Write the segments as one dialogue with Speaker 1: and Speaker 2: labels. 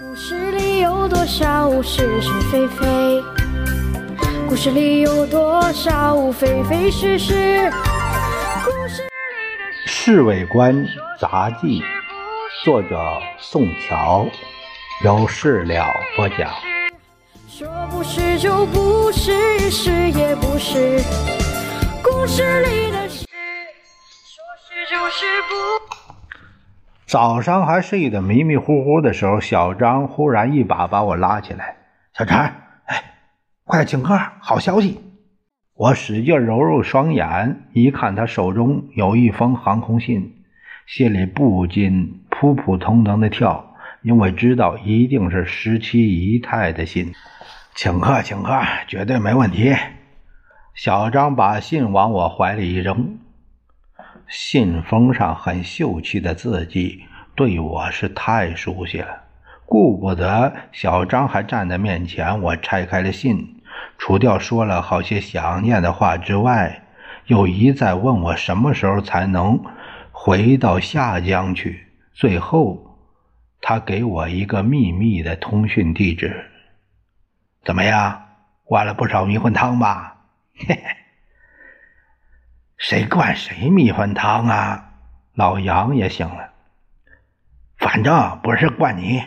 Speaker 1: 故事里有多少是是非非？故事里有多少非非是是？故事里的《
Speaker 2: 侍卫官杂记》，作者宋乔，有事了播讲。
Speaker 1: 说不是就不是，是也不是。故事里的事，说是就是不。
Speaker 2: 早上还睡得迷迷糊糊的时候，小张忽然一把把我拉起来：“小陈，哎，快请客，好消息！”我使劲揉揉双眼，一看他手中有一封航空信，心里不禁扑扑通通的跳，因为知道一定是十七姨太的信。请客，请客，绝对没问题。小张把信往我怀里一扔。信封上很秀气的字迹，对我是太熟悉了。顾不得小张还站在面前，我拆开了信，除掉说了好些想念的话之外，又一再问我什么时候才能回到下江去。最后，他给我一个秘密的通讯地址。怎么样，灌了不少迷魂汤吧？嘿嘿。谁灌谁迷魂汤啊？老杨也醒了，反正不是怪你。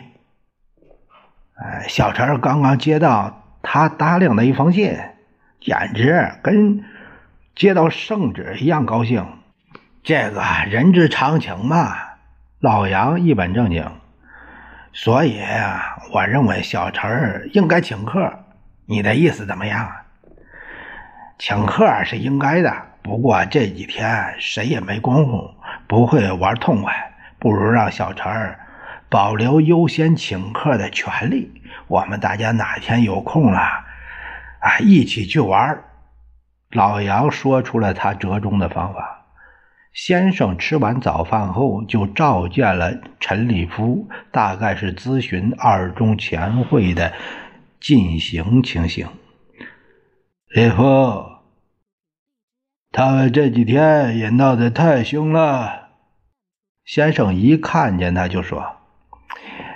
Speaker 2: 哎，小陈刚刚接到他答应的一封信，简直跟接到圣旨一样高兴。这个人之常情嘛。老杨一本正经，所以我认为小陈应该请客。你的意思怎么样？请客是应该的。不过这几天谁也没工夫，不会玩痛快，不如让小陈儿保留优先请客的权利。我们大家哪天有空了，啊，一起去玩儿。老杨说出了他折中的方法。先生吃完早饭后就召见了陈立夫，大概是咨询二中前会的进行情形。立夫。他们这几天也闹得太凶了。先生一看见他就说：“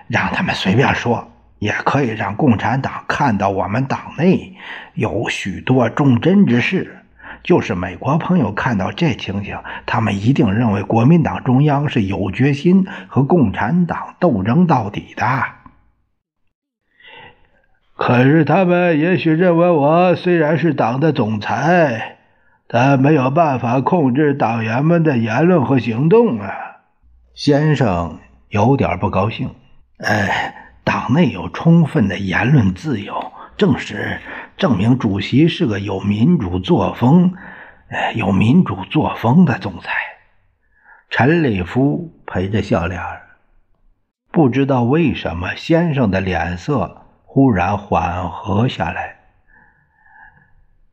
Speaker 2: 让他们随便说，也可以让共产党看到我们党内有许多忠贞之士。就是美国朋友看到这情形，他们一定认为国民党中央是有决心和共产党斗争到底的。可是他们也许认为我虽然是党的总裁。”但没有办法控制党员们的言论和行动啊！先生有点不高兴。哎，党内有充分的言论自由，正是证明主席是个有民主作风、哎有民主作风的总裁。陈立夫陪着笑脸不知道为什么，先生的脸色忽然缓和下来。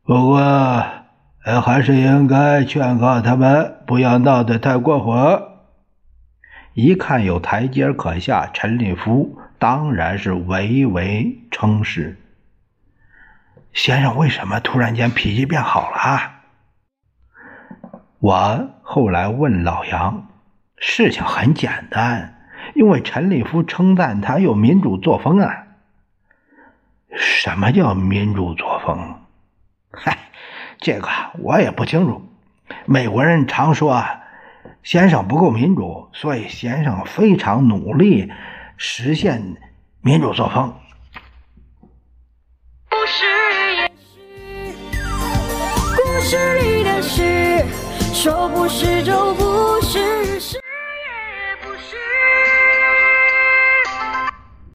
Speaker 2: 不过。还是应该劝告他们不要闹得太过火。一看有台阶可下，陈立夫当然是唯唯称是。先生为什么突然间脾气变好了？我后来问老杨，事情很简单，因为陈立夫称赞他有民主作风啊。什么叫民主作风？嗨。这个我也不清楚。美国人常说先生不够民主，所以先生非常努力实现民主作风。
Speaker 1: 故事也是，故事里的事，说不是就不。